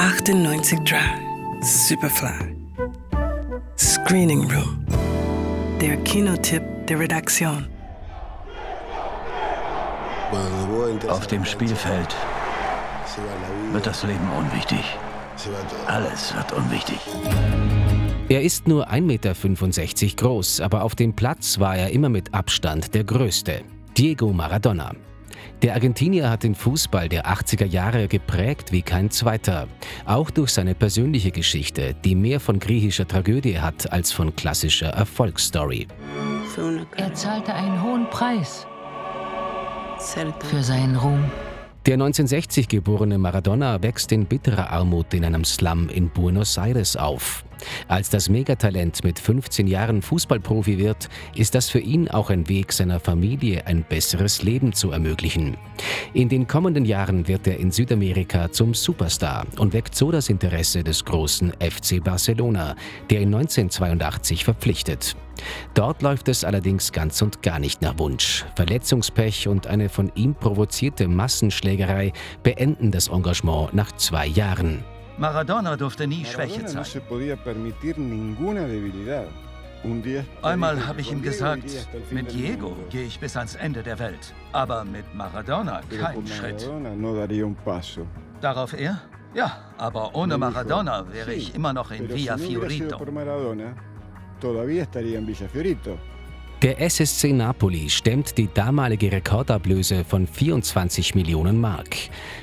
98 Drive, Superfly. Screening Room. Der Kinotipp der Redaktion. Auf dem Spielfeld wird das Leben unwichtig. Alles wird unwichtig. Er ist nur 1,65 Meter groß, aber auf dem Platz war er immer mit Abstand der Größte. Diego Maradona. Der Argentinier hat den Fußball der 80er Jahre geprägt wie kein zweiter. Auch durch seine persönliche Geschichte, die mehr von griechischer Tragödie hat als von klassischer Erfolgsstory. Er zahlte einen hohen Preis für seinen Ruhm. Der 1960 geborene Maradona wächst in bitterer Armut in einem Slum in Buenos Aires auf. Als das Megatalent mit 15 Jahren Fußballprofi wird, ist das für ihn auch ein Weg, seiner Familie ein besseres Leben zu ermöglichen. In den kommenden Jahren wird er in Südamerika zum Superstar und weckt so das Interesse des großen FC Barcelona, der ihn 1982 verpflichtet. Dort läuft es allerdings ganz und gar nicht nach Wunsch. Verletzungspech und eine von ihm provozierte Massenschlägerei beenden das Engagement nach zwei Jahren. Maradona durfte nie Schwäche zeigen. Einmal habe ich ihm gesagt, mit Diego gehe ich bis ans Ende der Welt, aber mit Maradona keinen Schritt. Darauf er, ja, aber ohne Maradona wäre ich immer noch in Villa Fiorito. Der SSC Napoli stemmt die damalige Rekordablöse von 24 Millionen Mark.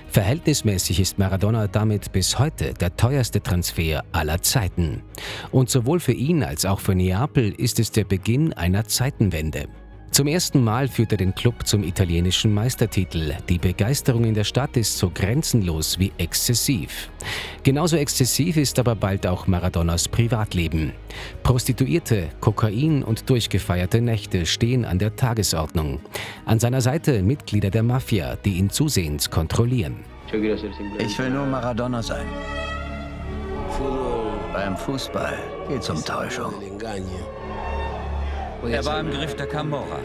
Verhältnismäßig ist Maradona damit bis heute der teuerste Transfer aller Zeiten. Und sowohl für ihn als auch für Neapel ist es der Beginn einer Zeitenwende. Zum ersten Mal führt er den Club zum italienischen Meistertitel. Die Begeisterung in der Stadt ist so grenzenlos wie exzessiv. Genauso exzessiv ist aber bald auch Maradonas Privatleben. Prostituierte, Kokain und durchgefeierte Nächte stehen an der Tagesordnung. An seiner Seite Mitglieder der Mafia, die ihn zusehends kontrollieren. Ich will nur Maradona sein. Beim Fußball geht's um Täuschung. Er war im Griff der Camorra.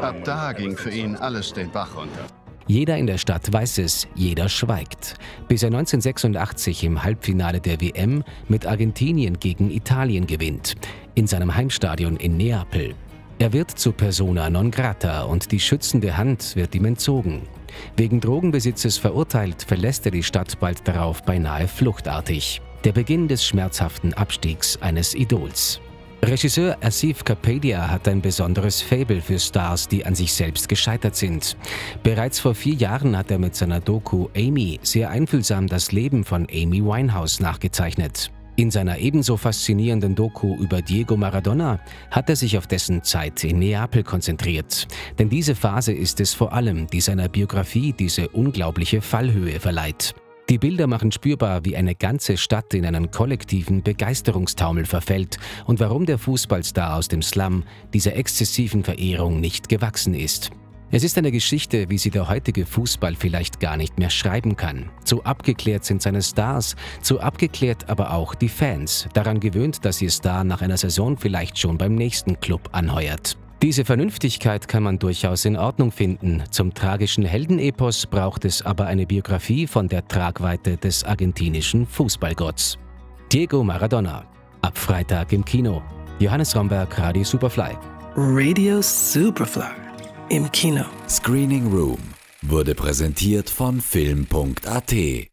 Ab da ging für ihn alles den Bach runter. Jeder in der Stadt weiß es, jeder schweigt. Bis er 1986 im Halbfinale der WM mit Argentinien gegen Italien gewinnt. In seinem Heimstadion in Neapel. Er wird zu persona non grata und die schützende Hand wird ihm entzogen. Wegen Drogenbesitzes verurteilt, verlässt er die Stadt bald darauf beinahe fluchtartig. Der Beginn des schmerzhaften Abstiegs eines Idols. Regisseur Asif Kapadia hat ein besonderes Fable für Stars, die an sich selbst gescheitert sind. Bereits vor vier Jahren hat er mit seiner Doku Amy sehr einfühlsam das Leben von Amy Winehouse nachgezeichnet. In seiner ebenso faszinierenden Doku über Diego Maradona hat er sich auf dessen Zeit in Neapel konzentriert. Denn diese Phase ist es vor allem, die seiner Biografie diese unglaubliche Fallhöhe verleiht. Die Bilder machen spürbar, wie eine ganze Stadt in einen kollektiven Begeisterungstaumel verfällt und warum der Fußballstar aus dem Slum dieser exzessiven Verehrung nicht gewachsen ist. Es ist eine Geschichte, wie sie der heutige Fußball vielleicht gar nicht mehr schreiben kann. Zu abgeklärt sind seine Stars, zu abgeklärt aber auch die Fans, daran gewöhnt, dass ihr Star nach einer Saison vielleicht schon beim nächsten Club anheuert. Diese Vernünftigkeit kann man durchaus in Ordnung finden. Zum tragischen Heldenepos braucht es aber eine Biografie von der Tragweite des argentinischen Fußballgotts. Diego Maradona. Ab Freitag im Kino. Johannes Romberg, Radio Superfly. Radio Superfly. Im Kino. Screening Room wurde präsentiert von Film.at.